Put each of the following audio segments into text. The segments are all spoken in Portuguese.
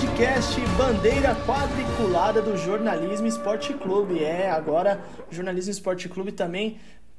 podcast Bandeira Quadriculada do Jornalismo Esporte Clube. É, agora o Jornalismo Esporte Clube também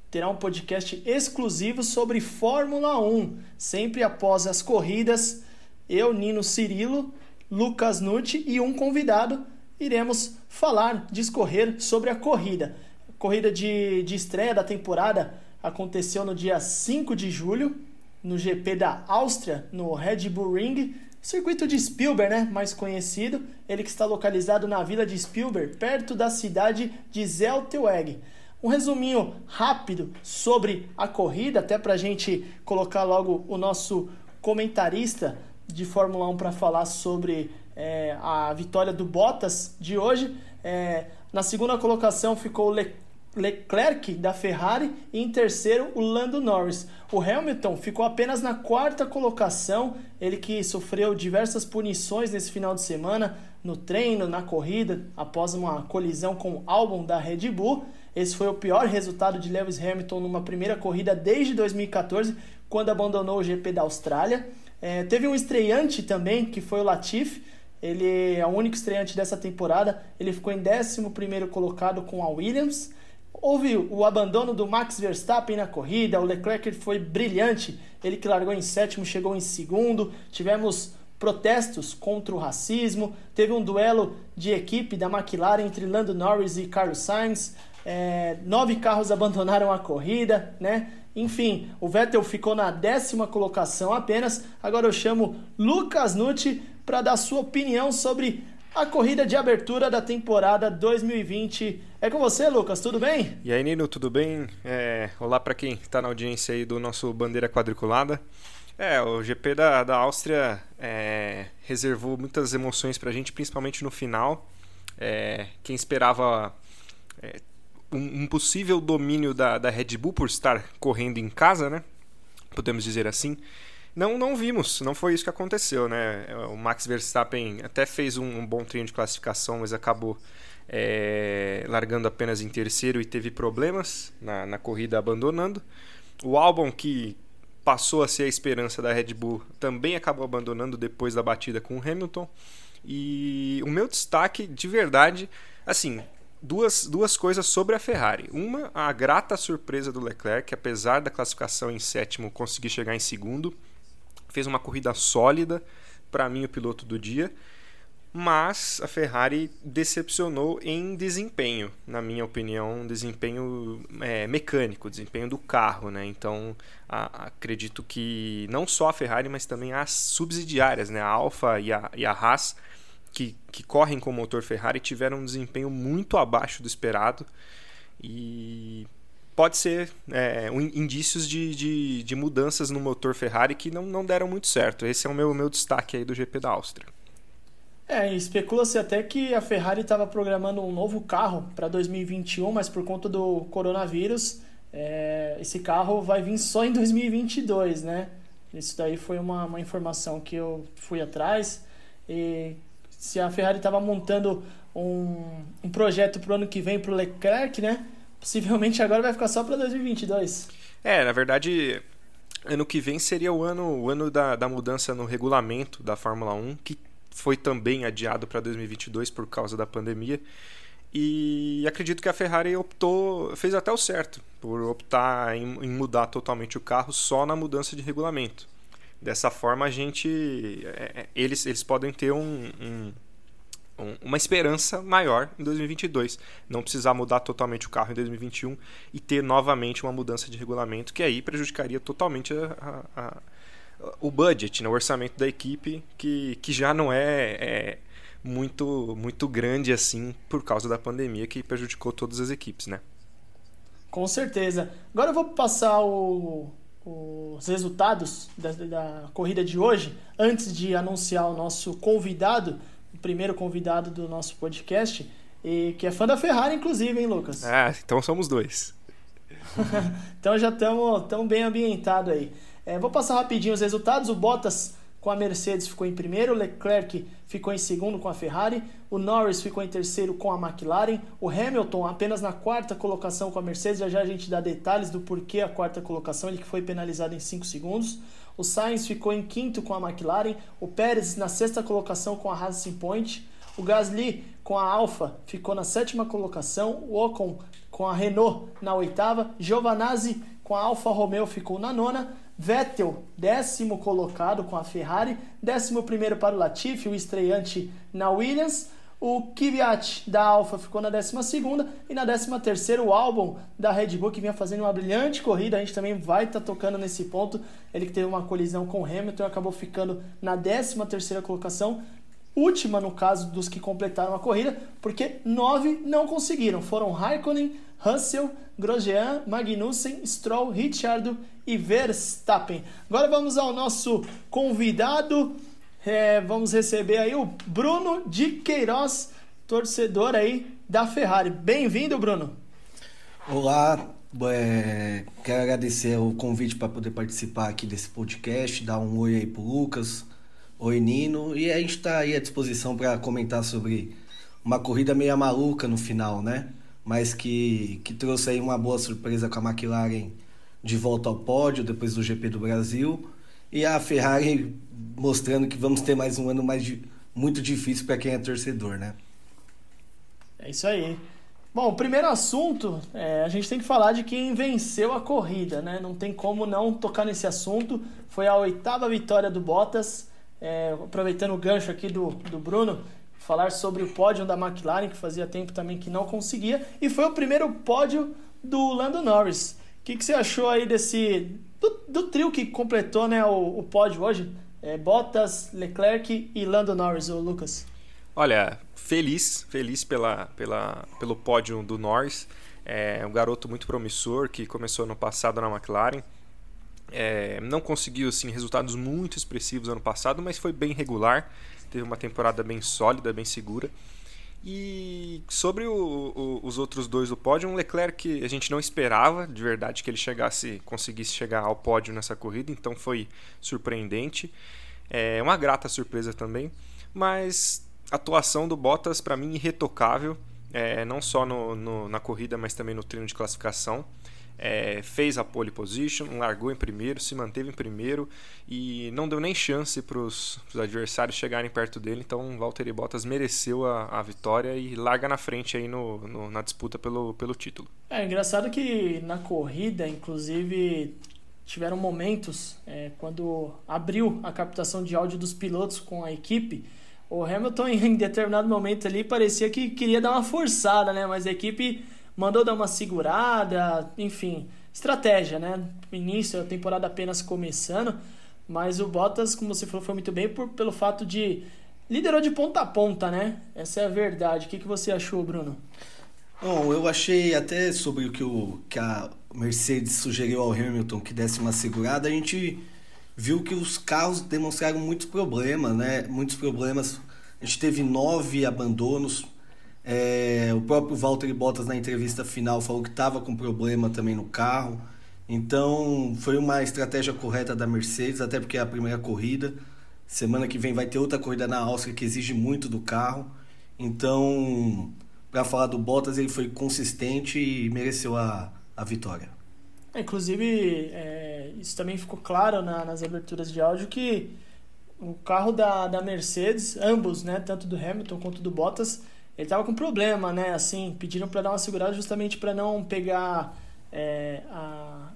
terá um podcast exclusivo sobre Fórmula 1. Sempre após as corridas, eu, Nino Cirilo, Lucas Nucci e um convidado iremos falar, discorrer sobre a corrida. corrida de, de estreia da temporada aconteceu no dia 5 de julho, no GP da Áustria, no Red Bull Ring, circuito de Spielberg, né, mais conhecido, ele que está localizado na vila de Spielberg, perto da cidade de Zeltweg. Um resuminho rápido sobre a corrida, até para a gente colocar logo o nosso comentarista de Fórmula 1 para falar sobre é, a vitória do Bottas de hoje. É, na segunda colocação ficou o Le Leclerc da Ferrari e em terceiro o Lando Norris. O Hamilton ficou apenas na quarta colocação, ele que sofreu diversas punições nesse final de semana no treino, na corrida, após uma colisão com o álbum da Red Bull. Esse foi o pior resultado de Lewis Hamilton numa primeira corrida desde 2014, quando abandonou o GP da Austrália. É, teve um estreante também, que foi o Latifi. Ele é o único estreante dessa temporada. Ele ficou em 11 colocado com a Williams. Houve o abandono do Max Verstappen na corrida, o Leclerc foi brilhante, ele que largou em sétimo chegou em segundo. Tivemos protestos contra o racismo, teve um duelo de equipe da McLaren entre Lando Norris e Carlos Sainz. É, nove carros abandonaram a corrida, né? Enfim, o Vettel ficou na décima colocação apenas. Agora eu chamo Lucas Nucci para dar sua opinião sobre a corrida de abertura da temporada 2020. É com você, Lucas, tudo bem? E aí, Nino, tudo bem? É, olá para quem está na audiência aí do nosso Bandeira Quadriculada. É, o GP da, da Áustria é, reservou muitas emoções para a gente, principalmente no final. É, quem esperava é, um, um, possível domínio da, da Red Bull por estar correndo em casa, né? Podemos dizer assim não, não vimos, não foi isso que aconteceu, né? O Max Verstappen até fez um, um bom treino de classificação, mas acabou é, largando apenas em terceiro e teve problemas na, na corrida, abandonando. O Albon, que passou a ser a esperança da Red Bull, também acabou abandonando depois da batida com o Hamilton. E o meu destaque, de verdade, assim, duas, duas coisas sobre a Ferrari. Uma, a grata surpresa do Leclerc, que apesar da classificação em sétimo, conseguir chegar em segundo fez uma corrida sólida, para mim o piloto do dia, mas a Ferrari decepcionou em desempenho, na minha opinião, desempenho é, mecânico, desempenho do carro, né? Então a, acredito que não só a Ferrari, mas também as subsidiárias, né? A Alfa e a, e a Haas, que, que correm com o motor Ferrari, tiveram um desempenho muito abaixo do esperado e pode ser é, um, indícios de, de, de, mudanças no motor Ferrari que não, não deram muito certo. Esse é o meu, meu destaque aí do GP da Áustria. É, especula-se até que a Ferrari estava programando um novo carro para 2021, mas por conta do coronavírus, é, esse carro vai vir só em 2022, né? Isso daí foi uma, uma informação que eu fui atrás. E se a Ferrari estava montando um, um projeto para o ano que vem para o Leclerc, né? Possivelmente agora vai ficar só para 2022. É, na verdade, ano que vem seria o ano, o ano da, da mudança no regulamento da Fórmula 1, que foi também adiado para 2022 por causa da pandemia. E acredito que a Ferrari optou, fez até o certo, por optar em, em mudar totalmente o carro só na mudança de regulamento. Dessa forma, a gente, é, é eles, eles podem ter um, um uma esperança maior em 2022. Não precisar mudar totalmente o carro em 2021 e ter novamente uma mudança de regulamento que aí prejudicaria totalmente a, a, a, o budget, né, o orçamento da equipe, que, que já não é, é, muito, muito grande assim por causa da pandemia que prejudicou todas as equipes. Né? Com certeza. Agora eu vou passar o, os resultados da, da corrida de hoje, antes de anunciar o nosso convidado primeiro convidado do nosso podcast, e que é fã da Ferrari, inclusive, hein, Lucas? Ah, então somos dois. então já estamos tão bem ambientados aí. É, vou passar rapidinho os resultados. O Bottas com a Mercedes ficou em primeiro, Leclerc ficou em segundo com a Ferrari, o Norris ficou em terceiro com a McLaren, o Hamilton apenas na quarta colocação com a Mercedes, já já a gente dá detalhes do porquê a quarta colocação, ele que foi penalizado em 5 segundos. O Sainz ficou em quinto com a McLaren, o Pérez na sexta colocação com a Racing Point, o Gasly com a Alfa ficou na sétima colocação, o Ocon com a Renault na oitava, Giovanazzi com a Alfa Romeo ficou na nona, Vettel, décimo colocado com a Ferrari, décimo primeiro para o Latifi, o estreante na Williams. O Kvyat da Alfa ficou na 12 e na 13 o Albon da Red Bull, que vinha fazendo uma brilhante corrida. A gente também vai estar tá tocando nesse ponto. Ele que teve uma colisão com Hamilton e acabou ficando na 13 colocação. Última no caso dos que completaram a corrida, porque nove não conseguiram. Foram Raikkonen, Russell, Grosjean, Magnussen, Stroll, Ricciardo e Verstappen. Agora vamos ao nosso convidado. É, vamos receber aí o Bruno de Queiroz, torcedor aí da Ferrari. Bem-vindo, Bruno. Olá, é, quero agradecer o convite para poder participar aqui desse podcast, dar um oi aí pro Lucas, oi Nino, e a gente está aí à disposição para comentar sobre uma corrida meio maluca no final, né? Mas que, que trouxe aí uma boa surpresa com a McLaren de volta ao pódio depois do GP do Brasil. E a Ferrari mostrando que vamos ter mais um ano mais muito difícil para quem é torcedor, né? É isso aí. Bom, o primeiro assunto, é, a gente tem que falar de quem venceu a corrida, né? Não tem como não tocar nesse assunto. Foi a oitava vitória do Bottas. É, aproveitando o gancho aqui do, do Bruno, falar sobre o pódio da McLaren, que fazia tempo também que não conseguia. E foi o primeiro pódio do Lando Norris. O que, que você achou aí desse. Do, do trio que completou né, o, o pódio hoje? É, Bottas, Leclerc e Lando Norris, o Lucas. Olha, feliz, feliz pela, pela, pelo pódio do Norris. É um garoto muito promissor que começou no passado na McLaren. É, não conseguiu assim, resultados muito expressivos ano passado, mas foi bem regular. Teve uma temporada bem sólida, bem segura. E sobre o, o, os outros dois do pódio, um Leclerc que a gente não esperava de verdade que ele chegasse, conseguisse chegar ao pódio nessa corrida, então foi surpreendente. É uma grata surpresa também, mas a atuação do Bottas para mim irretocável, é, não só no, no, na corrida, mas também no treino de classificação é, fez a pole position, largou em primeiro, se manteve em primeiro e não deu nem chance para os adversários chegarem perto dele. Então, Valtteri Bottas mereceu a, a vitória e larga na frente aí no, no, na disputa pelo, pelo título. É engraçado que na corrida, inclusive, tiveram momentos é, quando abriu a captação de áudio dos pilotos com a equipe. O Hamilton, em determinado momento ali, parecia que queria dar uma forçada, né? Mas a equipe mandou dar uma segurada, enfim, estratégia, né? Início, a temporada apenas começando, mas o Bottas, como você falou, foi muito bem por, pelo fato de liderou de ponta a ponta, né? Essa é a verdade. O que, que você achou, Bruno? Bom, eu achei até sobre o que, o que a Mercedes sugeriu ao Hamilton que desse uma segurada, a gente viu que os carros demonstraram muitos problemas, né? Muitos problemas. A gente teve nove abandonos, é, o próprio Valtteri Bottas na entrevista final falou que estava com problema também no carro. Então foi uma estratégia correta da Mercedes, até porque é a primeira corrida. Semana que vem vai ter outra corrida na Áustria que exige muito do carro. Então, para falar do Bottas, ele foi consistente e mereceu a, a vitória. É, inclusive, é, isso também ficou claro na, nas aberturas de áudio que o carro da, da Mercedes, ambos, né, tanto do Hamilton quanto do Bottas, ele tava com problema, né? Assim, pediram para dar uma segurada justamente para não pegar é, a,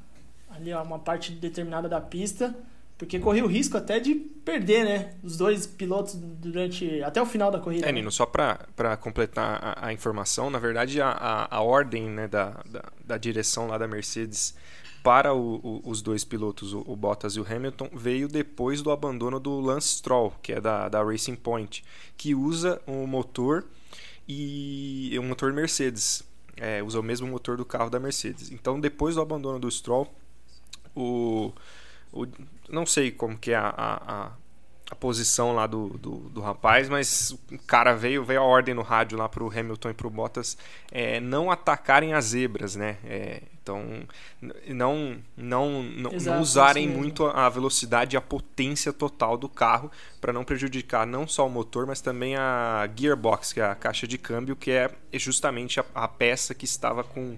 ali uma parte determinada da pista, porque corria o risco até de perder, né? Os dois pilotos durante até o final da corrida. É, Nino, só para completar a, a, informação, na verdade a, a, a ordem né, da, da, da, direção lá da Mercedes para o, o, os dois pilotos, o, o, Bottas e o Hamilton, veio depois do abandono do Lance Stroll, que é da, da Racing Point, que usa um motor e um motor Mercedes. É, usa o mesmo motor do carro da Mercedes. Então, depois do abandono do Stroll, o, o não sei como que é a, a, a posição lá do, do, do, rapaz, mas o cara veio, veio a ordem no rádio lá para o Hamilton e para o Bottas é, não atacarem as zebras, né? É, Então, não, não, não, Exato, não usarem muito a velocidade e a potência total do carro para não prejudicar não só o motor, mas também a gearbox, que é a caixa de câmbio, que é justamente a, a peça que estava com,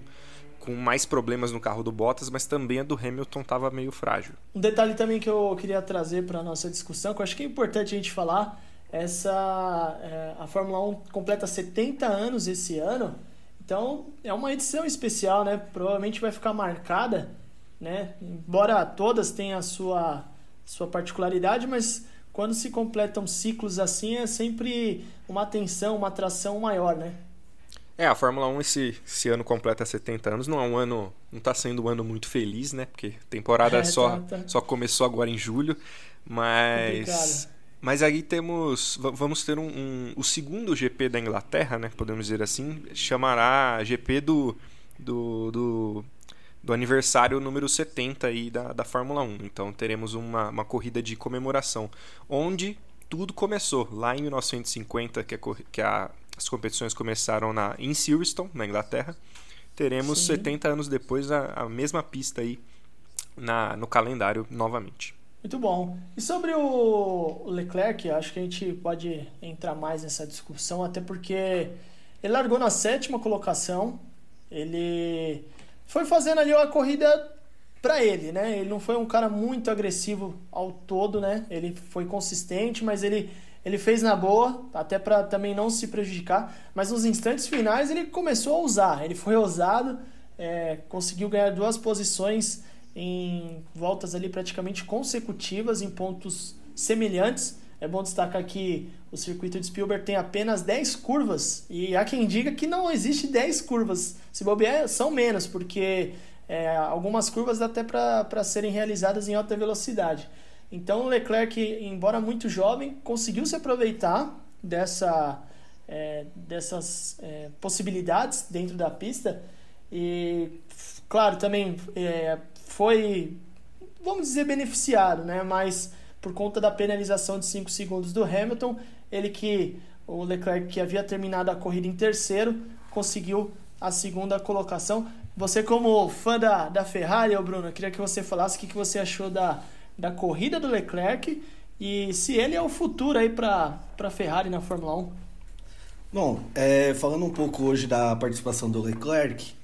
com mais problemas no carro do Bottas, mas também a do Hamilton estava meio frágil. Um detalhe também que eu queria trazer para nossa discussão, que eu acho que é importante a gente falar, essa é, a Fórmula 1 completa 70 anos esse ano, então é uma edição especial, né? Provavelmente vai ficar marcada, né? Embora todas tenham a sua sua particularidade, mas quando se completam ciclos assim é sempre uma atenção, uma atração maior, né? É, a Fórmula 1 esse, esse ano completa 70 anos, não é um ano, não tá sendo um ano muito feliz, né? Porque a temporada É, só, tá, tá. só começou agora em julho, mas Complicado. Mas aí temos va- vamos ter um, um- o segundo GP da Inglaterra, né? Podemos dizer assim, chamará GP do do, do, do aniversário número 70 aí da, da Fórmula 1. Então teremos uma, uma corrida de comemoração, onde tudo começou lá em 1950, que, a, corri- que a- as competições começaram na, em Silverstone, na Inglaterra. Teremos Sim. 70 anos depois a, a mesma pista aí na, no calendário novamente. Muito bom. E sobre o Leclerc, acho que a gente pode entrar mais nessa discussão, até porque ele largou na sétima colocação, ele foi fazendo ali uma corrida para ele, né? Ele não foi um cara muito agressivo ao todo, né? Ele foi consistente, mas ele ele fez na boa, até para também não se prejudicar. Mas nos instantes finais ele começou a usar, ele foi ousado, é, conseguiu ganhar duas posições em voltas ali praticamente consecutivas em pontos semelhantes. É bom destacar que o circuito de Spielberg tem apenas 10 curvas e há quem diga que não existe 10 curvas. Se bobear, são menos, porque é, algumas curvas dá até para serem realizadas em alta velocidade. Então o Leclerc, embora muito jovem, conseguiu se aproveitar dessa, é, dessas é, possibilidades dentro da pista e, claro, também é, foi, vamos dizer, beneficiado, né? Mas por conta da penalização de 5 segundos do Hamilton, ele que o Leclerc que havia terminado a corrida em terceiro conseguiu a segunda colocação. Você como fã da, da Ferrari, Bruno, eu queria que você falasse o que, que você achou da, da corrida do Leclerc e se ele é o futuro aí para a Ferrari na Fórmula 1. Bom, é, falando um pouco hoje da participação do Leclerc,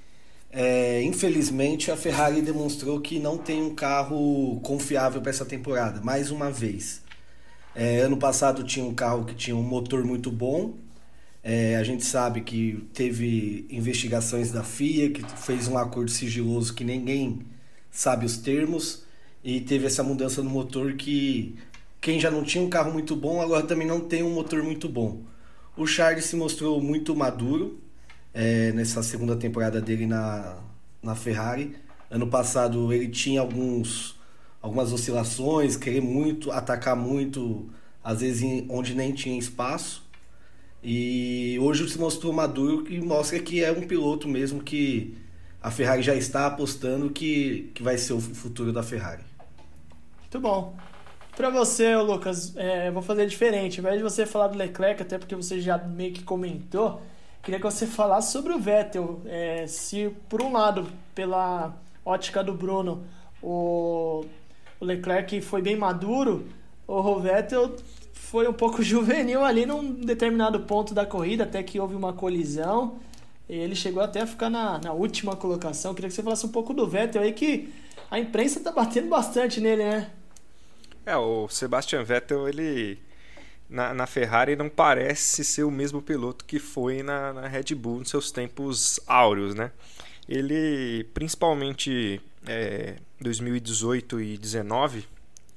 é, infelizmente a Ferrari demonstrou que não tem um carro confiável para essa temporada, mais uma vez. É, ano passado tinha um carro que tinha um motor muito bom. É, a gente sabe que teve investigações da FIA, que fez um acordo sigiloso que ninguém sabe os termos, e teve essa mudança no motor que quem já não tinha um carro muito bom agora também não tem um motor muito bom. O Charles se mostrou muito maduro é, nessa segunda temporada dele na, na Ferrari. Ano passado ele tinha alguns, algumas oscilações, querer muito, atacar muito, às vezes em, onde nem tinha espaço. E hoje se mostrou maduro e mostra que é um piloto mesmo que a Ferrari já está apostando que, que vai ser o futuro da Ferrari. Muito bom. Para você, Lucas, é, vou fazer diferente. Ao invés de você falar do Leclerc, até porque você já meio que comentou, queria que você falasse sobre o Vettel. É, se, por um lado, pela ótica do Bruno, o, o Leclerc foi bem maduro, o Vettel foi um pouco juvenil ali num determinado ponto da corrida, até que houve uma colisão. Ele chegou até a ficar na, na última colocação. Queria que você falasse um pouco do Vettel aí, que a imprensa tá batendo bastante nele, né? É, o Sebastian Vettel, ele na, na Ferrari não parece ser o mesmo piloto que foi na, na Red Bull nos seus tempos áureos, né? Ele, principalmente é, 2018 e 2019,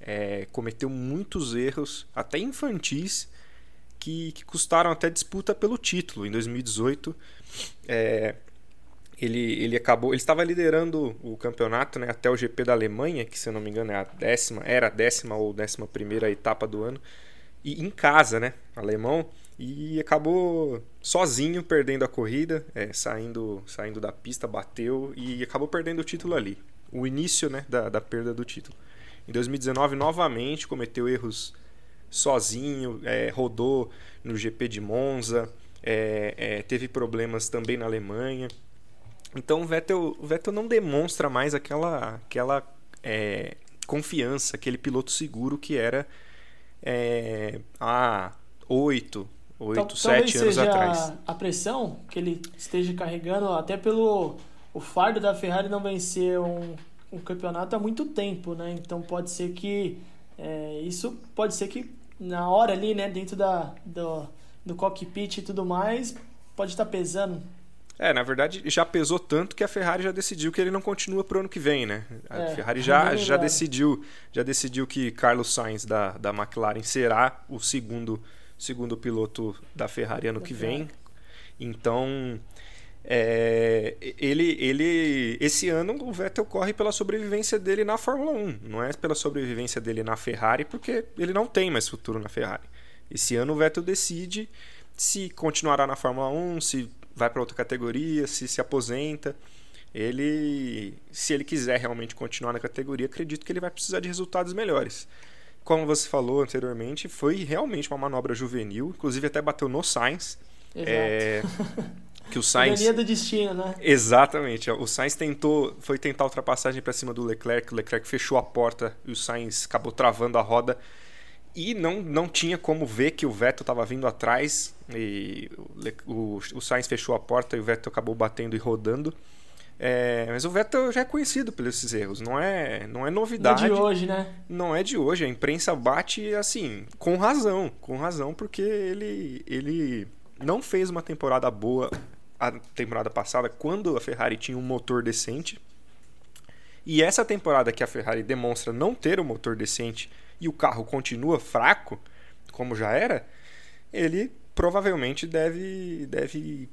é, cometeu muitos erros, até infantis, que, que custaram até disputa pelo título. Em 2018, é, ele, ele acabou. Ele estava liderando o campeonato né, até o GP da Alemanha, que se eu não me engano é a décima, era a décima ou décima primeira etapa do ano, e em casa, né? Alemão, e acabou sozinho perdendo a corrida, é, saindo, saindo da pista, bateu e acabou perdendo o título ali. O início né, da, da perda do título. Em 2019, novamente, cometeu erros sozinho, é, rodou no GP de Monza, é, é, teve problemas também na Alemanha. Então o Vettel, o Vettel não demonstra mais aquela, aquela é, confiança, aquele piloto seguro que era é, há oito, oito, sete anos atrás. A pressão que ele esteja carregando, até pelo o fardo da Ferrari não vencer um, um campeonato há muito tempo, né? Então pode ser que é, isso pode ser que na hora ali, né, dentro da, do, do cockpit e tudo mais, pode estar pesando. É, na verdade já pesou tanto que a Ferrari já decidiu que ele não continua pro ano que vem, né? A é, Ferrari já, já decidiu já decidiu que Carlos Sainz da, da McLaren será o segundo segundo piloto da Ferrari ano que vem. Então é, ele, ele, esse ano o Vettel corre pela sobrevivência dele na Fórmula 1, não é pela sobrevivência dele na Ferrari, porque ele não tem mais futuro na Ferrari. Esse ano o Vettel decide se continuará na Fórmula 1, se vai para outra categoria, se se aposenta. Ele, se ele quiser realmente continuar na categoria, acredito que ele vai precisar de resultados melhores. Como você falou anteriormente, foi realmente uma manobra juvenil, inclusive até bateu no Sainz. Exato. É, que o Sainz do destino, né? Exatamente. O Sainz tentou, foi tentar ultrapassagem para cima do Leclerc, o Leclerc fechou a porta e o Sainz acabou travando a roda e não, não tinha como ver que o Vettel estava vindo atrás e o, o, Sainz fechou a porta e o Vettel acabou batendo e rodando. É, mas o Vettel já é conhecido pelos esses erros, não é, não é novidade. Não é de hoje, né? Não é de hoje. A imprensa bate assim, com razão, com razão, porque ele, ele não fez uma temporada boa a temporada passada, quando a Ferrari tinha um motor decente. E essa temporada que a Ferrari demonstra não ter um motor decente e o carro continua fraco, como já era, ele provavelmente deve, deve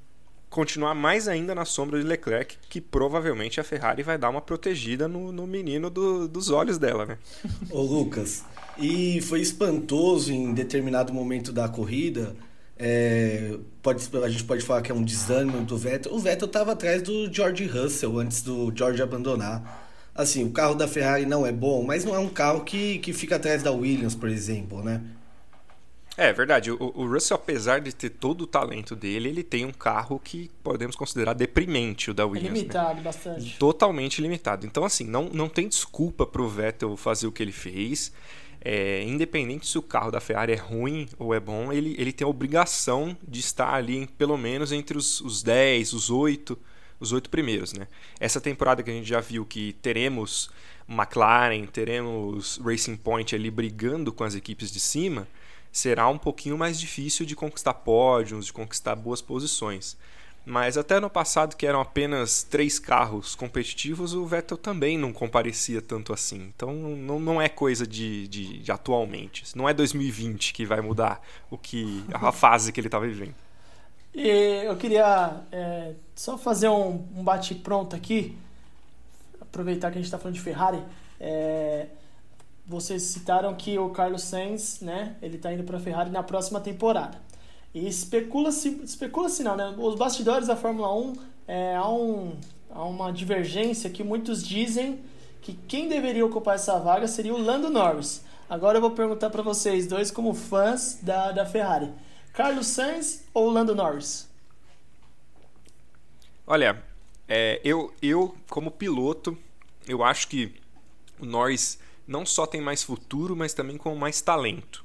continuar mais ainda na sombra de Leclerc, que provavelmente a Ferrari vai dar uma protegida no, no menino do, dos olhos dela, né? Ô Lucas, e foi espantoso em determinado momento da corrida. É, pode, a gente pode falar que é um desânimo do Vettel. O Vettel estava atrás do George Russell antes do George abandonar. Assim, o carro da Ferrari não é bom, mas não é um carro que, que fica atrás da Williams, por exemplo, né? É verdade. O, o, Russell, apesar de ter todo o talento dele, ele tem um carro que podemos considerar deprimente, o da é Williams. É limitado, né? bastante. Totalmente limitado. Então, assim, não, não tem desculpa para o Vettel fazer o que ele fez. É, independente se o carro da Ferrari é ruim ou é bom, ele, ele tem a obrigação de estar ali, em, pelo menos, entre os, os 10, os 8 os oito primeiros, né? Essa temporada que a gente já viu que teremos McLaren, teremos Racing Point ali brigando com as equipes de cima, será um pouquinho mais difícil de conquistar pódios, de conquistar boas posições. Mas até no passado, que eram apenas três carros competitivos, o Vettel também não comparecia tanto assim. Então não, não é coisa de, de, de atualmente. Não é 2020 que vai mudar o que a fase que ele está vivendo. E eu queria é, só fazer um, um bate-pronto aqui, aproveitar que a gente está falando de Ferrari. É, vocês citaram que o Carlos Sainz, né, ele está indo para a Ferrari na próxima temporada. E especula-se, especula-se não, né? Os bastidores da Fórmula 1 é, há, um, há uma divergência que muitos dizem que quem deveria ocupar essa vaga seria o Lando Norris. Agora eu vou perguntar para vocês dois como fãs da, da Ferrari. Carlos Sainz ou Lando Norris? Olha, é, eu, eu, como piloto, eu acho que o Norris não só tem mais futuro, mas também com mais talento.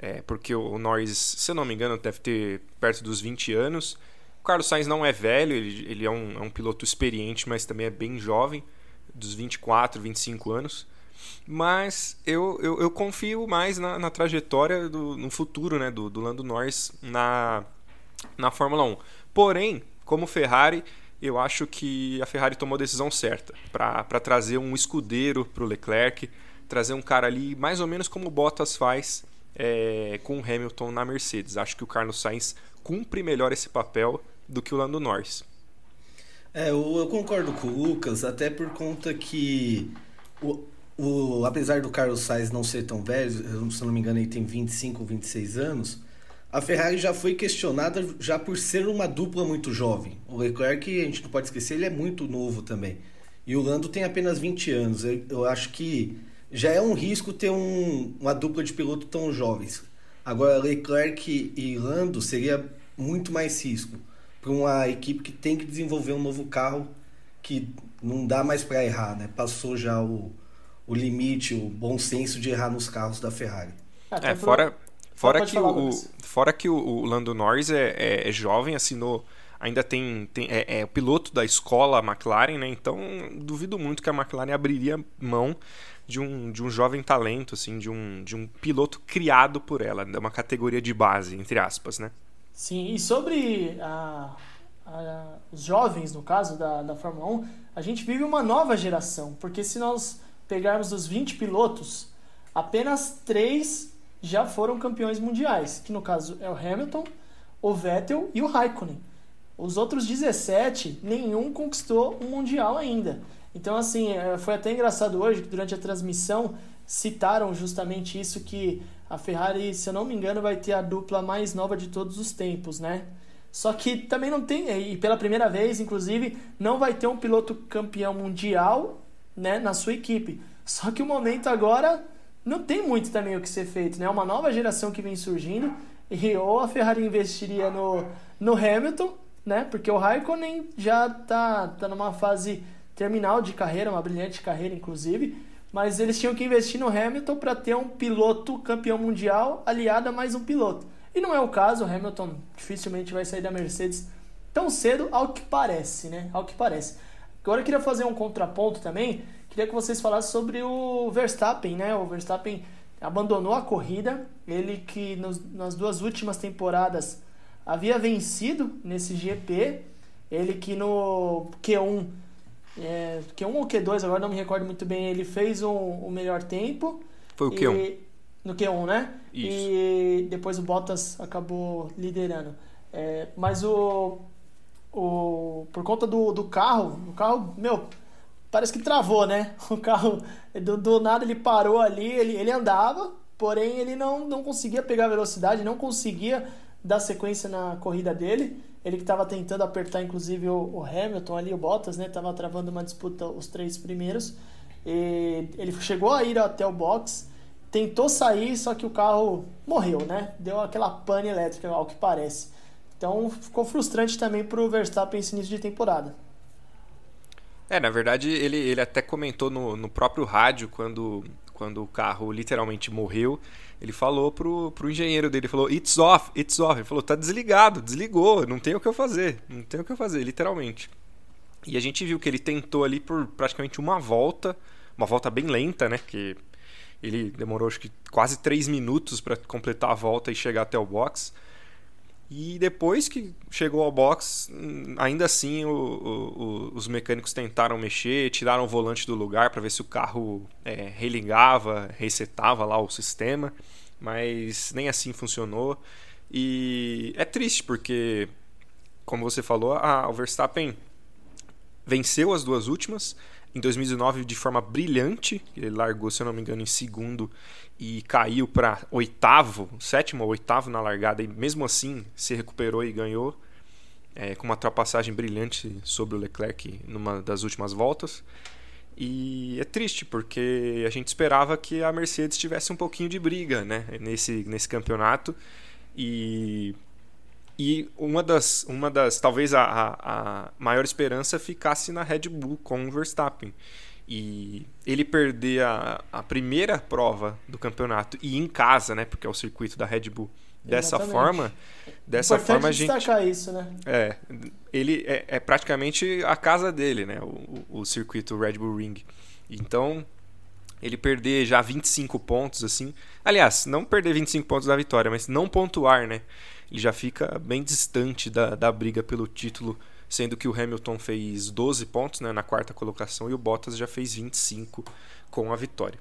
É, porque o Norris, se eu não me engano, deve ter perto dos 20 anos. O Carlos Sainz não é velho, ele, ele é, um, é um piloto experiente, mas também é bem jovem, dos 24, 25 anos. Mas eu, eu, eu confio mais na, na, trajetória, do, no futuro né, do, do Lando Norris na, na Fórmula 1. Porém, como Ferrari, eu acho que a Ferrari tomou a decisão certa para trazer um escudeiro para o Leclerc, trazer um cara ali mais ou menos como o Bottas faz é, com o Hamilton na Mercedes. Acho que o Carlos Sainz cumpre melhor esse papel do que o Lando Norris. É, eu, eu concordo com o Lucas, até por conta que o, o, apesar do Carlos Sainz não ser tão velho, se não me engano ele tem 25 26 anos, a Ferrari já foi questionada já por ser uma dupla muito jovem. O Leclerc, a gente não pode esquecer, ele é muito novo também. E o Lando tem apenas 20 anos. Eu, eu acho que já é um risco ter um, uma dupla de piloto tão jovens. Agora, Leclerc e Lando seria muito mais risco. para uma equipe que tem que desenvolver um novo carro que não dá mais para errar, né? Passou já o, o limite, o bom senso de errar nos carros da Ferrari. É, fora, fora, que o, fora que o, o Lando Norris é, é, é jovem, assinou ainda tem, tem é, é, o piloto da escola McLaren, né? Então duvido muito que a McLaren abriria mão de um, de um jovem talento, assim, de um, de um piloto criado por ela, de uma categoria de base, entre aspas, né? Sim, e sobre a, a, os jovens, no caso da, da Fórmula 1, a gente vive uma nova geração, porque se nós pegarmos os 20 pilotos, apenas três já foram campeões mundiais, que no caso é o Hamilton, o Vettel e o Raikkonen. Os outros 17, nenhum conquistou um mundial ainda. Então, assim, é, foi até engraçado hoje que durante a transmissão citaram justamente isso que a Ferrari, se eu não me engano, vai ter a dupla mais nova de todos os tempos, né? Só que também não tem, e pela primeira vez, inclusive, não vai ter um piloto campeão mundial, né, na sua equipe. Só que o momento agora não tem muito também o que ser feito, né? Uma nova geração que vem surgindo e ou a Ferrari investiria no, no Hamilton, né? Porque o Raikkonen já tá, tá numa fase terminal de carreira, uma brilhante carreira, inclusive. Mas eles tinham que investir no Hamilton para ter um piloto campeão mundial aliado a mais um piloto. E não é o caso, o Hamilton dificilmente vai sair da Mercedes tão cedo, ao que parece, né? Ao que parece. Agora eu queria fazer um contraponto também. Queria que vocês falassem sobre o Verstappen, né? O Verstappen abandonou a corrida. Ele que nos, nas duas últimas temporadas havia vencido nesse GP. Ele que no Q1 é, Q1 ou Q2, agora não me recordo muito bem, ele fez o um, um melhor tempo. Foi o Q1. No Q1, né? Isso. E depois o Bottas acabou liderando. É, mas o, o. Por conta do, do carro, o carro, meu, parece que travou, né? O carro, do, do nada ele parou ali, ele, ele andava, porém ele não, não conseguia pegar velocidade, não conseguia dar sequência na corrida dele. Ele que estava tentando apertar, inclusive, o, o, Hamilton ali, o Bottas, né? Tava travando uma disputa os três primeiros. E ele chegou a ir até o box, tentou sair, só que o carro morreu, né? Deu aquela pane elétrica, ao que parece. Então ficou frustrante também para o Verstappen esse início de temporada. É, na verdade, ele, ele até comentou no, no próprio rádio quando, quando o carro literalmente morreu ele falou pro, pro engenheiro dele, falou, it's off, it's off. Ele falou, tá desligado, desligou, não tem o que eu fazer, não tem o que eu fazer, literalmente. E a gente viu que ele tentou ali por praticamente uma volta, uma volta bem lenta, né? Que ele demorou acho que quase três minutos para completar a volta e chegar até o box. E depois que chegou ao box, ainda assim o, o, os mecânicos tentaram mexer, tiraram o volante do lugar para ver se o carro é, religava, resetava lá o sistema, mas nem assim funcionou. E é triste porque, como você falou, a, o Verstappen venceu as duas últimas. Em 2019, de forma brilhante, ele largou, se eu não me engano, em segundo e caiu para oitavo, sétimo ou oitavo na largada, e mesmo assim se recuperou e ganhou, é, com uma ultrapassagem brilhante sobre o Leclerc numa das últimas voltas. E é triste, porque a gente esperava que a Mercedes tivesse um pouquinho de briga né, nesse, nesse campeonato. E, e uma das, uma das talvez a, a, a maior esperança ficasse na Red Bull com o Verstappen. E ele perder a, a primeira prova do campeonato e em casa, né? Porque é o circuito da Red Bull. Dessa Exatamente. forma, dessa Importante forma a gente destacar isso, né? É, ele é, é praticamente a casa dele, né? O, o, circuito Red Bull Ring. Então, ele perder já 25 pontos assim. Aliás, não perder 25 pontos da vitória, mas não pontuar, né? Ele já fica bem distante da, da briga pelo título sendo que o Hamilton fez 12 pontos né, na quarta colocação e o Bottas já fez 25 com a vitória.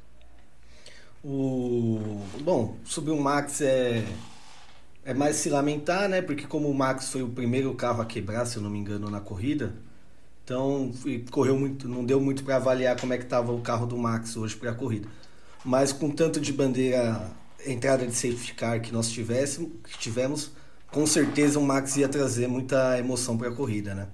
O bom, sobre o Max é é mais se lamentar, né? Porque como o Max foi o primeiro carro a quebrar, se eu não me engano, na corrida, então correu muito, não deu muito para avaliar como é que estava o carro do Max hoje para a corrida. Mas com tanto de bandeira, entrada de safety car que nós tivéssemos, que tivemos, com certeza o Max ia trazer muita emoção para a corrida, né?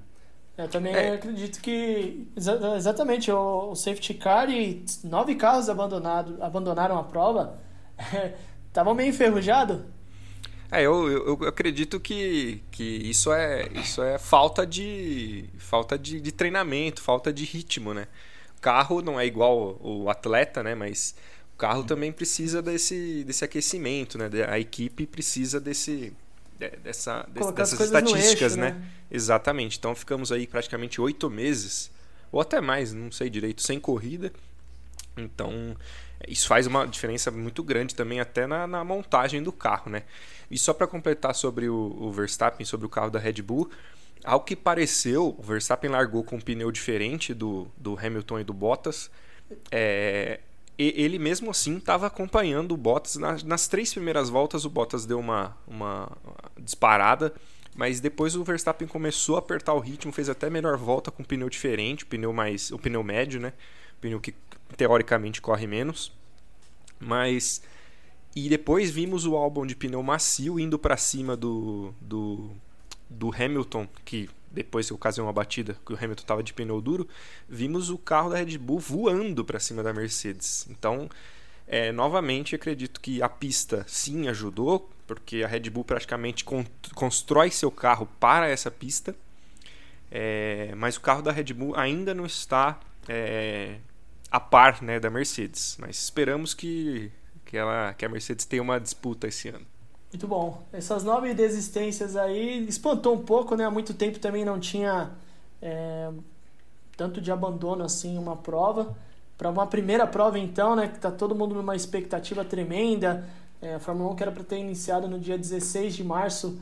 Eu também é. acredito que exatamente o, safety car e nove carros abandonados abandonaram a prova. Estavam meio enferrujados. É, eu, eu, eu, acredito que, que isso é isso é falta de falta de, de treinamento, falta de ritmo, né? O carro não é igual o atleta, né? Mas carro também precisa desse, desse aquecimento, né? A equipe precisa desse dessa, dessas estatísticas, eixo, né? né? Exatamente. Então ficamos aí praticamente oito meses, ou até mais, não sei direito, sem corrida. Então isso faz uma diferença muito grande também até na, na montagem do carro, né? E só para completar sobre o, o, Verstappen, sobre o carro da Red Bull, ao que pareceu, o Verstappen largou com um pneu diferente do, do Hamilton e do Bottas. É, ele mesmo assim estava acompanhando o Bottas. Nas, nas, três primeiras voltas, o Bottas deu uma, uma disparada, mas depois o Verstappen começou a apertar o ritmo, fez até melhor volta com pneu diferente, o pneu mais, o pneu médio, né? O pneu que teoricamente corre menos. Mas e depois vimos o álbum de pneu macio indo para cima do, do, do Hamilton, que depois que ocasionou uma batida, que o Hamilton estava de pneu duro, vimos o carro da Red Bull voando para cima da Mercedes. Então, é, novamente, acredito que a pista sim ajudou, porque a Red Bull praticamente con constrói seu carro para essa pista, é, mas o carro da Red Bull ainda não está é, a par né, da Mercedes. Mas esperamos que, que, ela, que a Mercedes tenha uma disputa esse ano. Muito bom. Essas nove desistências aí espantou um pouco, né? Há muito tempo também não tinha é, tanto de abandono assim uma prova. Para uma primeira prova, então, né? Que tá todo mundo numa expectativa tremenda. É, a Fórmula 1 que era para ter iniciado no dia 16 de março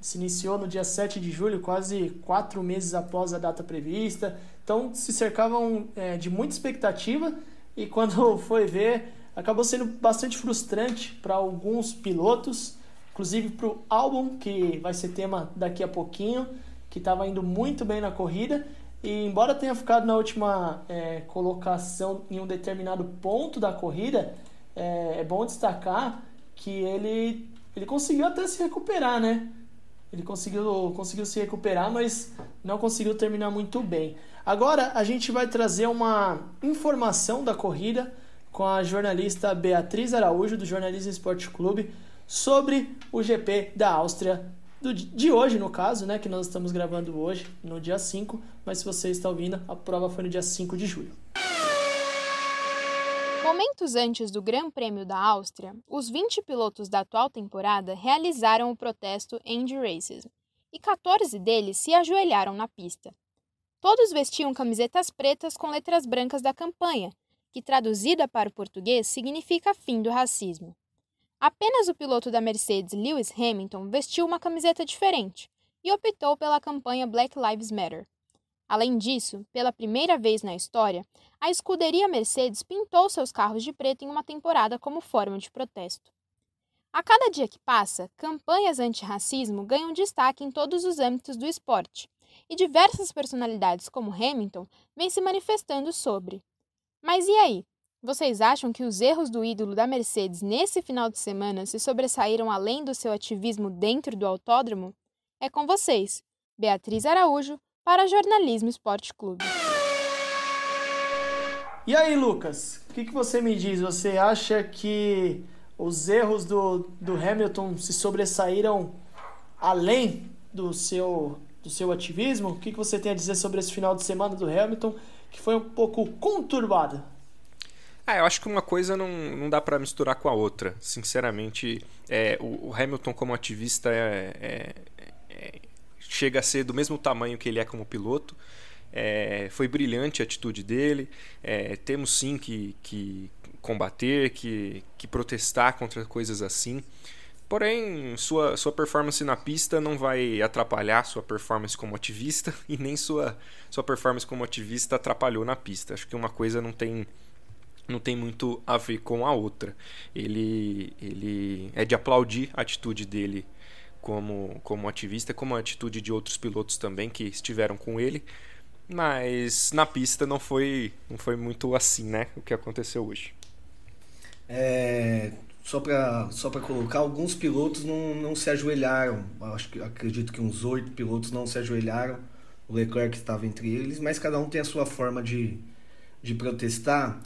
se iniciou no dia 7 de julho, quase quatro meses após a data prevista. Então se cercavam é, de muita expectativa e quando foi ver, acabou sendo bastante frustrante para alguns pilotos inclusive para o álbum, que vai ser tema daqui a pouquinho, que estava indo muito bem na corrida. E embora tenha ficado na última é, colocação em um determinado ponto da corrida, é, é, bom destacar que ele, ele conseguiu até se recuperar, né? Ele conseguiu, conseguiu se recuperar, mas não conseguiu terminar muito bem. Agora a gente vai trazer uma informação da corrida com a jornalista Beatriz Araújo, do Jornalismo Esporte Clube sobre o GP da Áustria do, de hoje, no caso, né, que nós estamos gravando hoje, no dia 5, mas se você está ouvindo, a prova foi no dia 5 de julho. Momentos antes do Grande Prêmio da Áustria, os 20 pilotos da atual temporada realizaram o protesto End Racism, e 14 deles se ajoelharam na pista. Todos vestiam camisetas pretas com letras brancas da campanha, que traduzida para o português significa fim do racismo. Apenas o piloto da Mercedes, Lewis Hamilton, vestiu uma camiseta diferente e optou pela campanha Black Lives Matter. Além disso, pela primeira vez na história, a escuderia Mercedes pintou seus carros de preto em uma temporada como forma de protesto. A cada dia que passa, campanhas anti-racismo ganham destaque em todos os âmbitos do esporte, e diversas personalidades como Hamilton vêm se manifestando sobre. Mas e aí? Vocês acham que os erros do ídolo da Mercedes nesse final de semana se sobressaíram além do seu ativismo dentro do autódromo? É com vocês, Beatriz Araújo, para Jornalismo Esporte Clube. E aí, Lucas, o que, que você me diz? Você acha que os erros do, do Hamilton se sobressaíram além do seu, do seu ativismo? O que, que você tem a dizer sobre esse final de semana do Hamilton, que foi um pouco conturbado? Ah, eu acho que uma coisa não, não dá para misturar com a outra. Sinceramente, é, o, o Hamilton como ativista é, é, é, chega a ser do mesmo tamanho que ele é como piloto. É, foi brilhante a atitude dele. É, temos sim que, que combater, que, que protestar contra coisas assim. Porém, sua, sua performance na pista não vai atrapalhar sua performance como ativista e nem sua, sua performance como ativista atrapalhou na pista. Acho que uma coisa não tem não tem muito a ver com a outra. Ele, ele é de aplaudir a atitude dele como, como ativista, como a atitude de outros pilotos também que estiveram com ele. Mas na pista não foi, não foi muito assim, né? O que aconteceu hoje. É, só para só colocar, alguns pilotos não, não se ajoelharam. Acho que acredito que uns oito pilotos não se ajoelharam. O Leclerc estava entre eles, mas cada um tem a sua forma de, de protestar.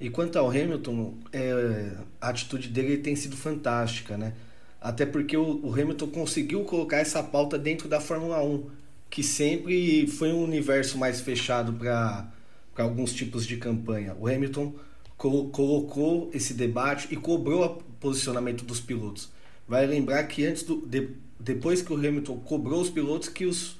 E quanto ao Hamilton, é, a atitude dele tem sido fantástica, né? até porque o, o Hamilton conseguiu colocar essa pauta dentro da Fórmula 1, que sempre foi um universo mais fechado para alguns tipos de campanha. O Hamilton colo colocou esse debate e cobrou o posicionamento dos pilotos. Vai lembrar que antes do, de, depois que o Hamilton cobrou os pilotos, que os,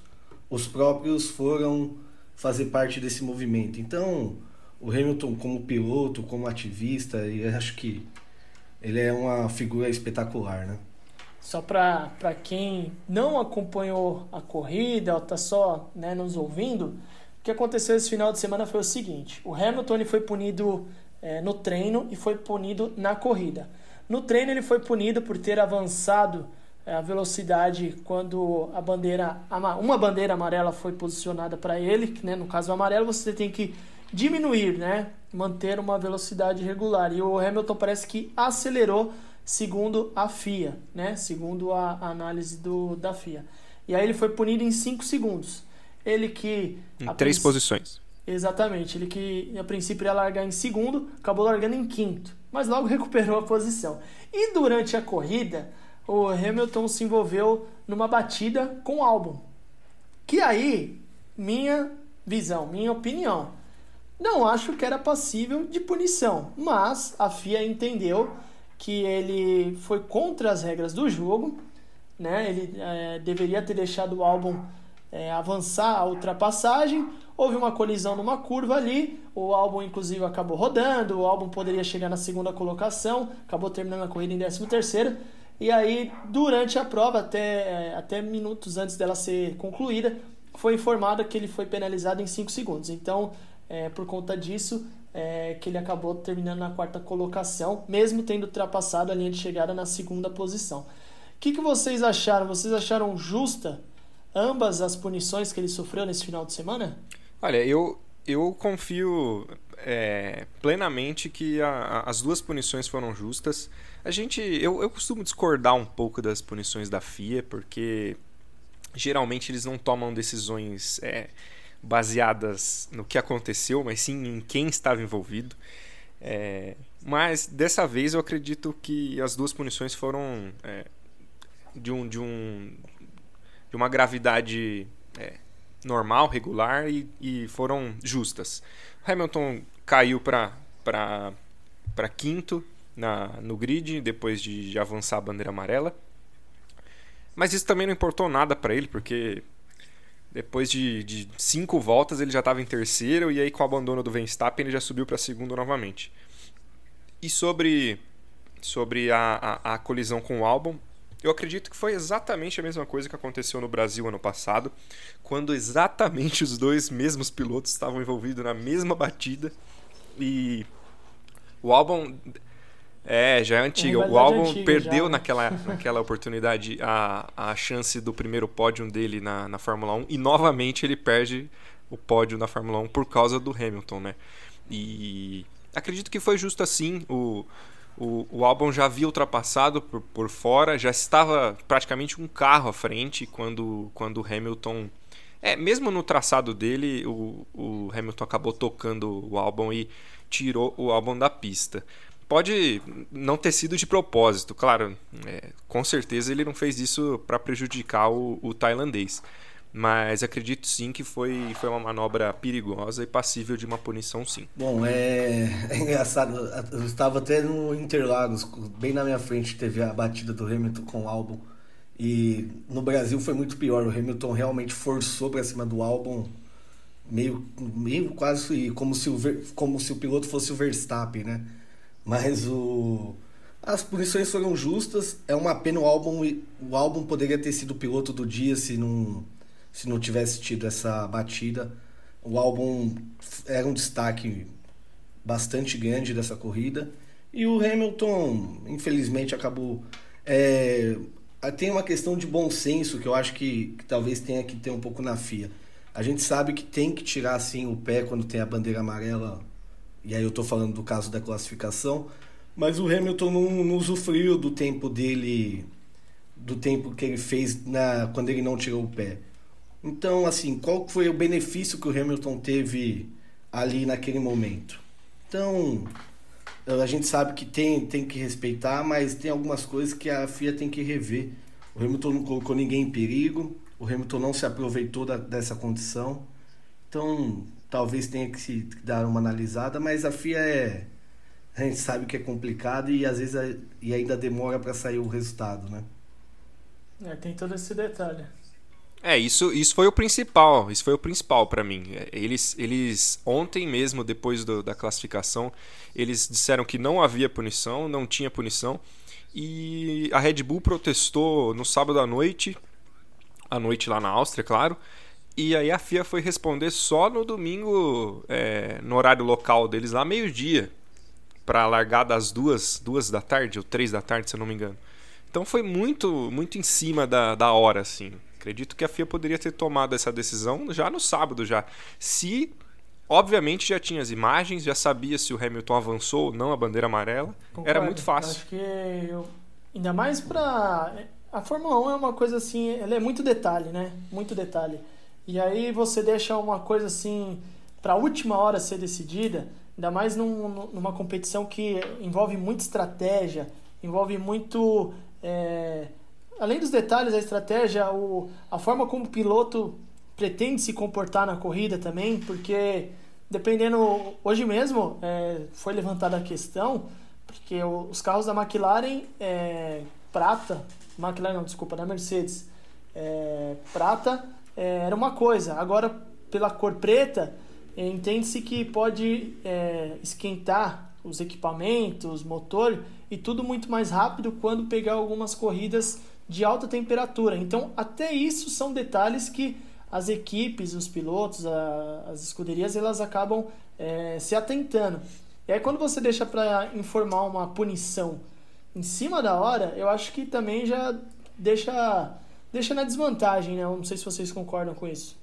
os próprios foram fazer parte desse movimento. Então, o Hamilton como piloto, como ativista, eu acho que ele é uma figura espetacular, né? Só para quem não acompanhou a corrida ou está só né, nos ouvindo, o que aconteceu esse final de semana foi o seguinte: o Hamilton ele foi punido é, no treino e foi punido na corrida. No treino ele foi punido por ter avançado é, a velocidade quando a bandeira uma bandeira amarela foi posicionada para ele, né? no caso o amarelo você tem que diminuir, né? manter uma velocidade regular. E o Hamilton parece que acelerou segundo a FIA, né? Segundo a, análise do, da FIA. E aí ele foi punido em 5 segundos. Ele que. Em três princ... posições. Exatamente. Ele que a princípio ia largar em segundo, acabou largando em quinto. Mas logo recuperou a posição. E durante a corrida, o Hamilton se envolveu numa batida com o álbum. Que aí, minha visão, minha opinião, não acho que era passível de punição. Mas a FIA entendeu que ele foi contra as regras do jogo, né? Ele é, deveria ter deixado o álbum é, avançar a ultrapassagem. Houve uma colisão numa curva ali, o álbum inclusive acabou rodando, o álbum poderia chegar na segunda colocação, acabou terminando a corrida em 13 terceiro. E aí, durante a prova, até, é, até minutos antes dela ser concluída, foi informado que ele foi penalizado em 5 segundos. Então, é, por conta disso, é, que ele acabou terminando na quarta colocação, mesmo tendo ultrapassado a linha de chegada na segunda posição. O que, que vocês acharam? Vocês acharam justa ambas as punições que ele sofreu nesse final de semana? Olha, eu, eu confio é, plenamente que a, a, as duas punições foram justas. A gente, eu, eu costumo discordar um pouco das punições da FIA, porque geralmente eles não tomam decisões é, baseadas no que aconteceu, mas sim em quem estava envolvido. É, mas dessa vez eu acredito que as duas punições foram é, de, um, de, um, de uma gravidade é, normal, regular e, e, foram justas. Hamilton caiu para quinto na, no grid depois de, de avançar a bandeira amarela. Mas isso também não importou nada para ele, porque depois de, de cinco voltas ele já estava em terceiro e aí com o abandono do Verstappen ele já subiu para segundo novamente. E sobre, sobre a, a, a colisão com o álbum, eu acredito que foi exatamente a mesma coisa que aconteceu no Brasil ano passado, quando exatamente os dois mesmos pilotos estavam envolvidos na mesma batida e o álbum é, já é antiga. O álbum antiga, perdeu já. naquela, naquela oportunidade a, a chance do primeiro pódio dele na, na Fórmula 1 e novamente ele perde o pódio na Fórmula 1 por causa do Hamilton, né? E acredito que foi justo assim. O, o, o álbum já havia ultrapassado por, por fora, já estava praticamente um carro à frente quando, quando o Hamilton. É, mesmo no traçado dele, o, o Hamilton acabou tocando o álbum e tirou o álbum da pista pode não ter sido de propósito, claro, é, com certeza ele não fez isso para prejudicar o, o, tailandês. Mas acredito sim que foi, foi uma manobra perigosa e passível de uma punição sim. Bom, é, é engraçado. Eu estava até no Interlagos, bem na minha frente teve a batida do Hamilton com o álbum. E no Brasil foi muito pior. O Hamilton realmente forçou para cima do álbum, meio, meio quase como se, o, como se o piloto fosse o Verstappen, né? Mas o as punições foram justas. É uma pena o álbum o álbum poderia ter sido o piloto do dia se não se não tivesse tido essa batida. O álbum era um destaque bastante grande dessa corrida. E o Hamilton, infelizmente, acabou. É, tem uma questão de bom senso que eu acho que, que, talvez tenha que ter um pouco na FIA. A gente sabe que tem que tirar assim o pé quando tem a bandeira amarela e aí eu estou falando do caso da classificação, mas o Hamilton não, não usufruiu do tempo dele, do tempo que ele fez na, quando ele não tirou o pé. Então, assim, qual foi o benefício que o Hamilton teve ali naquele momento? Então, a gente sabe que tem, tem que respeitar, mas tem algumas coisas que a FIA tem que rever. O Hamilton não colocou ninguém em perigo, o Hamilton não se aproveitou da, dessa condição. Então, talvez tenha que se dar uma analisada, mas a FIA é. A gente sabe que é complicado e às vezes é, e ainda demora para sair o resultado, né? É, tem todo esse detalhe. É, isso, isso foi o principal, isso foi o principal para mim. Eles, eles ontem mesmo, depois do, da classificação, eles disseram que não havia punição, não tinha punição, e a Red Bull protestou no sábado à noite, à noite lá na Áustria, claro, e aí a FIA foi responder só no domingo, é, no horário local deles lá, meio-dia, para largar das duas, duas da tarde, ou três da tarde, se eu não me engano. Então foi muito, muito em cima da, da hora, assim. Acredito que a FIA poderia ter tomado essa decisão já no sábado já. Se obviamente já tinha as imagens, já sabia se o Hamilton avançou ou não a bandeira amarela. Concordo. Era muito fácil. Acho que eu... ainda mais para a Fórmula 1 é uma coisa assim, ela é muito detalhe, né? Muito detalhe. E aí você deixa uma coisa assim para a última hora ser decidida, ainda mais num, numa competição que envolve muita estratégia, envolve muito é, além dos detalhes da estratégia, o, a forma como o piloto pretende se comportar na corrida também, porque dependendo, hoje mesmo é, foi levantada a questão, porque os carros da McLaren é, prata, McLaren não, desculpa, da Mercedes, é, prata é, era uma coisa, agora pela cor preta entende-se que pode é, esquentar os equipamentos, motor e tudo muito mais rápido quando pegar algumas corridas de alta temperatura. Então, até isso são detalhes que as equipes, os pilotos, a, as escuderias, elas acabam é, se atentando. E aí, quando você deixa para informar uma punição em cima da hora, eu acho que também já deixa, deixa na desvantagem, né? Não sei se vocês concordam com isso.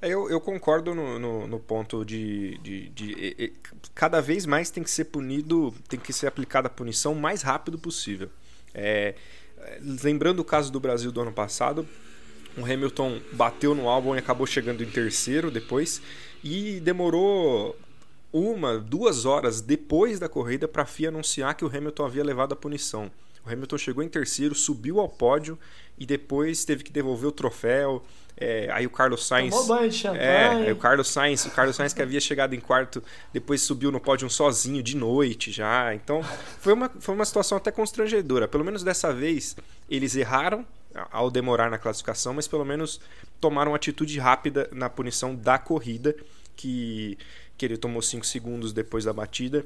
É, eu, eu concordo no, no, no ponto de, de, de, de, cada vez mais tem que ser punido, tem que ser aplicada a punição o mais rápido possível. É, lembrando o caso do Brasil do ano passado, o Hamilton bateu no álbum e acabou chegando em terceiro depois e demorou uma, duas horas depois da corrida para a FIA anunciar que o Hamilton havia levado a punição. O Hamilton chegou em terceiro, subiu ao pódio e depois teve que devolver o troféu. É, aí o Carlos Sainz. Tomou banho de champanhe. É, o Carlos Sainz, o Carlos Sainz que havia chegado em quarto, depois subiu no pódio sozinho de noite já. Então foi uma, foi uma situação até constrangedora. Pelo menos dessa vez eles erraram ao demorar na classificação, mas pelo menos tomaram atitude rápida na punição da corrida, que, que ele tomou 5 segundos depois da batida.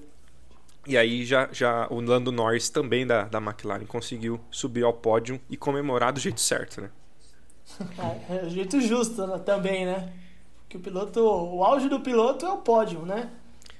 E aí já, já o Lando Norris também da, da McLaren conseguiu subir ao pódio e comemorar do jeito certo, né? É, é o jeito justo né, também, né? Que o piloto, o auge do piloto é o pódio, né?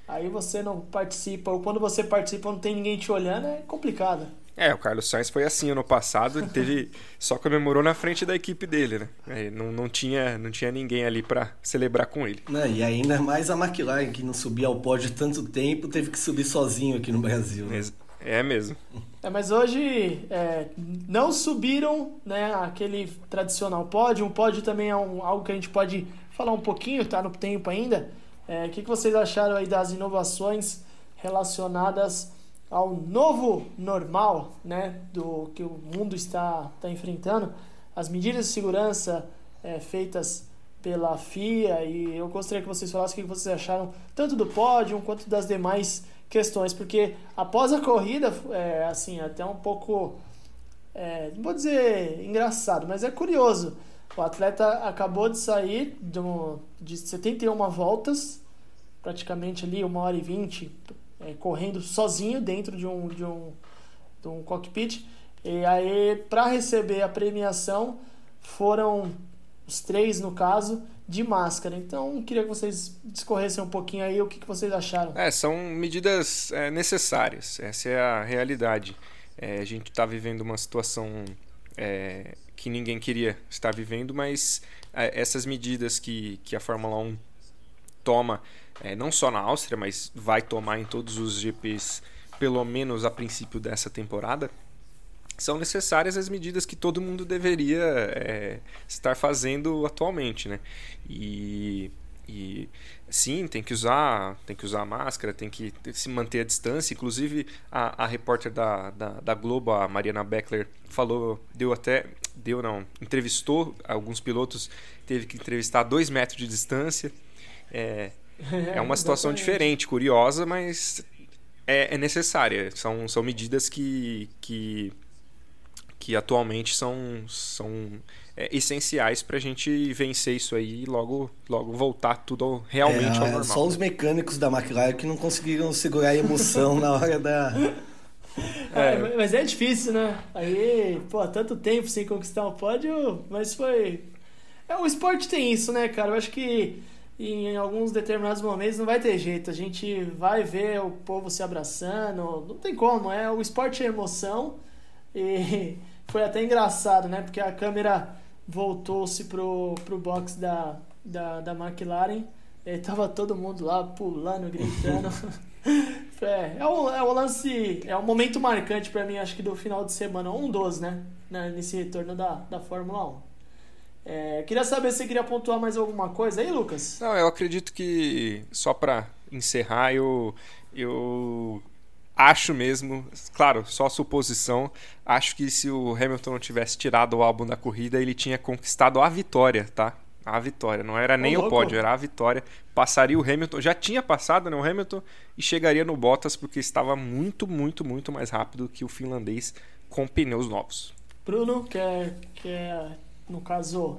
Aí você não participa, ou quando você participa não tem ninguém te olhando, é complicado. É, o Carlos Sainz foi assim ano passado, ele teve só comemorou na frente da equipe dele, né? É, não, não, tinha, não tinha ninguém ali para celebrar com ele. Não, e ainda mais a McLaren, que não subia ao pódio tanto tempo, teve que subir sozinho aqui no Brasil. Né? É mesmo. É, mas hoje é, não subiram né, aquele tradicional pódio. Um pódio também é um, algo que a gente pode falar um pouquinho, tá no tempo ainda. É, o que, que vocês acharam aí das inovações relacionadas ao novo normal, né, do que o mundo está, está enfrentando? As medidas de segurança é, feitas pela FIA e eu gostaria que vocês falassem o que vocês acharam tanto do pódio quanto das demais questões, porque após a corrida, é, assim, até um pouco, é, não vou dizer engraçado, mas é curioso. O atleta acabou de sair de, um, de 71 voltas, praticamente ali uma hora e vinte, é, correndo sozinho dentro de um, de um, de um cockpit. E aí, para receber a premiação, foram os três, no caso, de máscara. Então, queria que vocês discorressem um pouquinho aí o que, que vocês acharam. É, são medidas é, necessárias, essa é a realidade. É, a gente está vivendo uma situação é, que ninguém queria estar vivendo, mas é, essas medidas que, que a Fórmula 1 toma, é, não só na Áustria, mas vai tomar em todos os GPs, pelo menos a princípio dessa temporada, são necessárias as medidas que todo mundo deveria é, estar fazendo atualmente, né? E E sim, tem que usar, tem que usar máscara, tem que, tem que se manter a distância. Inclusive a, a repórter da, da, da, Globo, a Mariana Beckler, falou, deu até, deu não, entrevistou alguns pilotos, teve que entrevistar a dois metros de distância. É, é uma situação diferente, curiosa, mas é, é necessária. São, são medidas que, que, que atualmente são, são é, essenciais para a gente vencer isso aí e logo, logo voltar tudo realmente é, ao normal. Só os mecânicos da McLaren que não conseguiram segurar a emoção na hora da. É, é, mas é difícil, né? Aí, pô, tanto tempo sem conquistar um pódio, mas foi. É, o esporte tem isso, né, cara? Eu acho que em alguns determinados momentos não vai ter jeito. A gente vai ver o povo se abraçando, não tem como. É o esporte é emoção e foi até engraçado, né? Porque a câmera voltou-se pro, pro box da, da, da McLaren. E tava todo mundo lá pulando, gritando. é, é, o, é o lance, é um momento marcante para mim, acho que do final de semana, um dos, né? Nesse retorno da, da Fórmula 1. É, queria saber se você queria pontuar mais alguma coisa aí, Lucas? Não, eu acredito que só para encerrar, eu, eu acho mesmo, claro, só suposição, acho que se o Hamilton não tivesse tirado o álbum da corrida, ele tinha conquistado a vitória, tá? A vitória, não era nem o, o pódio, era a vitória. Passaria o Hamilton, já tinha passado né, o Hamilton e chegaria no Bottas porque estava muito, muito, muito mais rápido que o finlandês com pneus novos. Bruno, quer, quer no caso,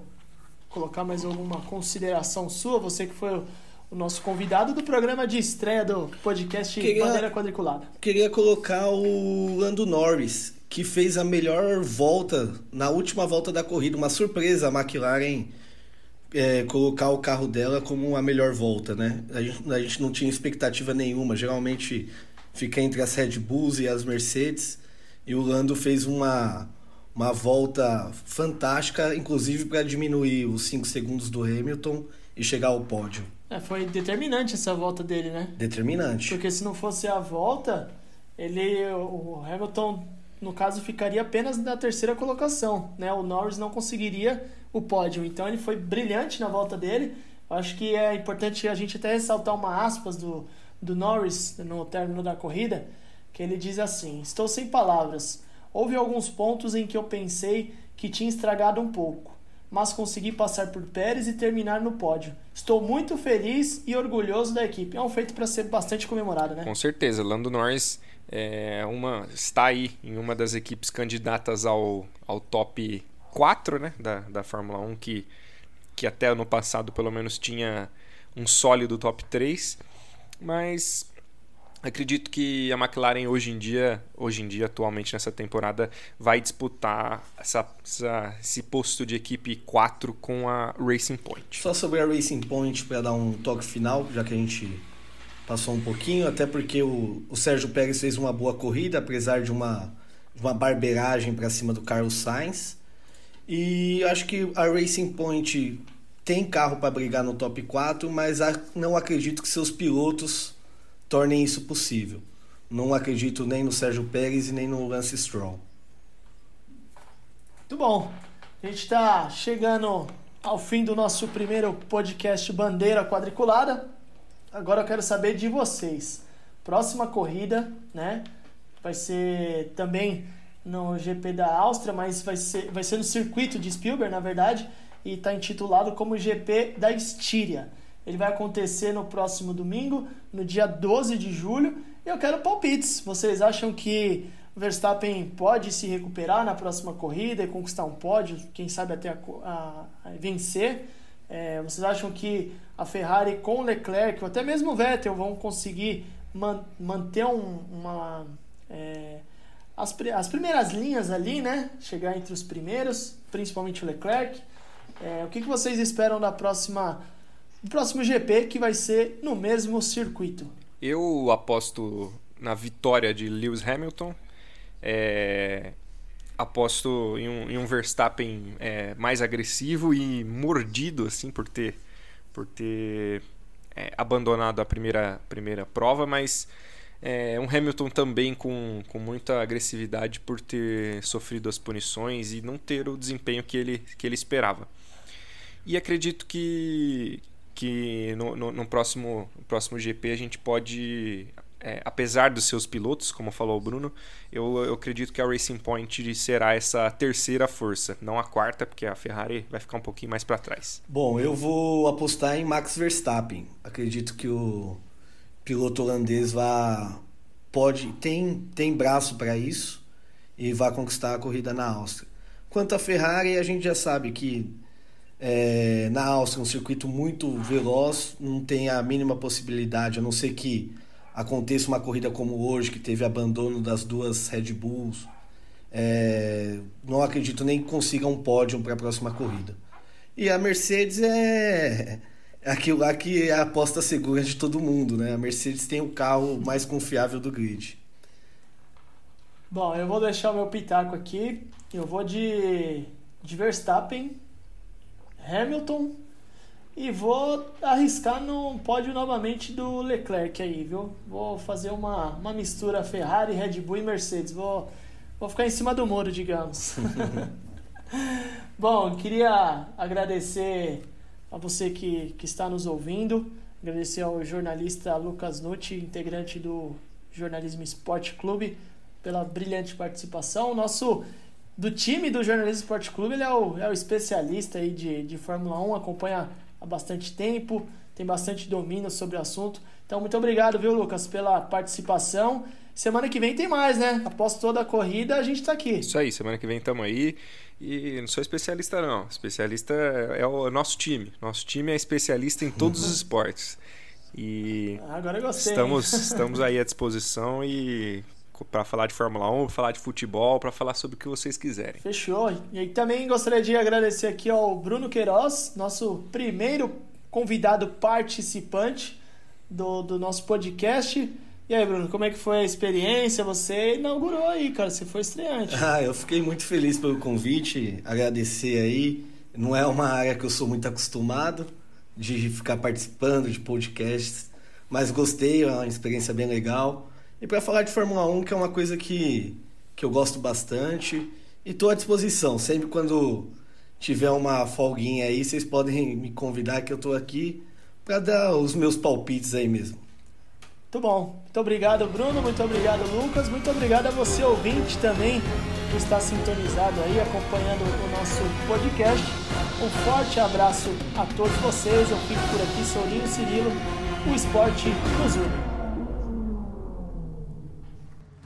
colocar mais alguma consideração sua? Você que foi o nosso convidado do programa de estreia do podcast queria, Bandeira Quadriculada. Queria colocar o Lando Norris, que fez a melhor volta na última volta da corrida. Uma surpresa a McLaren é, colocar o carro dela como a melhor volta, né? A gente, a gente não tinha expectativa nenhuma. Geralmente fica entre as Red Bulls e as Mercedes. E o Lando fez uma, uma volta fantástica, inclusive para diminuir os 5 segundos do Hamilton e chegar ao pódio. É, foi determinante essa volta dele, né? Determinante. Porque se não fosse a volta, ele, o Hamilton, no caso, ficaria apenas na terceira colocação, né? O Norris não conseguiria o pódio. Então ele foi brilhante na volta dele. Acho que é importante a gente até ressaltar uma aspas do, do Norris no término da corrida, que ele diz assim: Estou sem palavras. Houve alguns pontos em que eu pensei que tinha estragado um pouco mas consegui passar por Pérez e terminar no pódio. Estou muito feliz e orgulhoso da equipe. É um feito para ser bastante comemorado, né? Com certeza. Lando Norris é uma, está aí em uma das equipes candidatas ao, ao top 4 né, da, da Fórmula 1, que, que até ano passado pelo menos tinha um sólido top 3. Mas Acredito que a McLaren hoje em dia, hoje em dia, atualmente nessa temporada, vai disputar essa, essa, esse posto de equipe 4 com a Racing Point. Só sobre a Racing Point para dar um toque final, já que a gente passou um pouquinho, até porque o, o Sérgio Pérez fez uma boa corrida, apesar de uma, de uma barbeiragem para cima do Carlos Sainz. E acho que a Racing Point tem carro para brigar no top 4, mas não acredito que seus pilotos tornem isso possível. Não acredito nem no Sérgio Pérez e nem no Lance Stroll. Muito bom. A gente está chegando ao fim do nosso primeiro podcast Bandeira Quadriculada. Agora eu quero saber de vocês. Próxima corrida, né? Vai ser também no GP da Áustria, mas vai ser, vai ser no circuito de Spielberg, na verdade, e está intitulado como GP da Estíria. Ele vai acontecer no próximo domingo, no dia 12 de julho. Eu quero palpites. Vocês acham que o Verstappen pode se recuperar na próxima corrida e conquistar um pódio, quem sabe até a, a, a vencer? É, vocês acham que a Ferrari com Leclerc, ou até mesmo o Vettel, vão conseguir man, manter um, uma. É, as, as primeiras linhas ali, né? Chegar entre os primeiros, principalmente o Leclerc. É, o que, que vocês esperam da próxima o próximo GP que vai ser no mesmo circuito. Eu aposto na vitória de Lewis Hamilton. É, aposto em um, em um Verstappen é, mais agressivo e mordido assim por ter por ter é, abandonado a primeira primeira prova, mas é, um Hamilton também com, com muita agressividade por ter sofrido as punições e não ter o desempenho que ele, que ele esperava. E acredito que, que no, no, no próximo, no próximo GP a gente pode é, apesar dos seus pilotos, como falou o Bruno, eu, eu acredito que a Racing Point será essa terceira força, não a quarta, porque a Ferrari vai ficar um pouquinho mais para trás. Bom, eu vou apostar em Max Verstappen. Acredito que o piloto holandês vai pode tem tem braço para isso e vai conquistar a corrida na Áustria. Quanto à Ferrari, a gente já sabe que é, na Áustria um circuito muito veloz, não tem a mínima possibilidade, a não ser que aconteça uma corrida como hoje, que teve abandono das duas Red Bulls, é, não acredito nem que consiga um pódio para a próxima corrida. E a Mercedes é, é aquilo lá que é a aposta segura de todo mundo, né? A Mercedes tem o carro mais confiável do grid. Bom, eu vou deixar o meu pitaco aqui. Eu vou de, de Verstappen, Hamilton e vou arriscar no pódio novamente do Leclerc aí, viu? Vou fazer uma, uma mistura Ferrari, Red Bull e Mercedes. Vou, vou ficar em cima do muro, digamos. Bom, queria agradecer a você que, que está nos ouvindo, agradecer ao jornalista Lucas Nucci, integrante do Jornalismo Esporte Clube, pela brilhante participação. Nosso do time do Jornalismo Esporte Clube, ele é o, é o especialista aí de, de Fórmula 1, acompanha há bastante tempo, tem bastante domínio sobre o assunto. Então, muito obrigado, viu, Lucas, pela participação. Semana que vem tem mais, né? Após toda a corrida, a gente está aqui. Isso aí, semana que vem estamos aí. E não sou especialista, não. Especialista é o nosso time. Nosso time é especialista em todos os esportes. E Agora eu gostei. Estamos, estamos aí à disposição e para falar de Fórmula 1, para falar de futebol, para falar sobre o que vocês quiserem. Fechou. E também gostaria de agradecer aqui ao Bruno Queiroz, nosso primeiro convidado participante do, do nosso podcast. E aí, Bruno, como é que foi a experiência? Você inaugurou aí, cara, você foi estreante. Ah, eu fiquei muito feliz pelo convite, agradecer aí. Não é uma área que eu sou muito acostumado de ficar participando de podcasts, mas gostei, é uma experiência bem legal. E para falar de Fórmula 1, que é uma coisa que, que eu gosto bastante, e estou à disposição. Sempre quando tiver uma folguinha aí, vocês podem me convidar que eu estou aqui para dar os meus palpites aí mesmo. Muito bom. Muito obrigado, Bruno. Muito obrigado, Lucas. Muito obrigado a você, ouvinte, também, que está sintonizado aí, acompanhando o nosso podcast. Um forte abraço a todos vocês. Eu fico por aqui, Solinho Cirilo. O esporte nos une.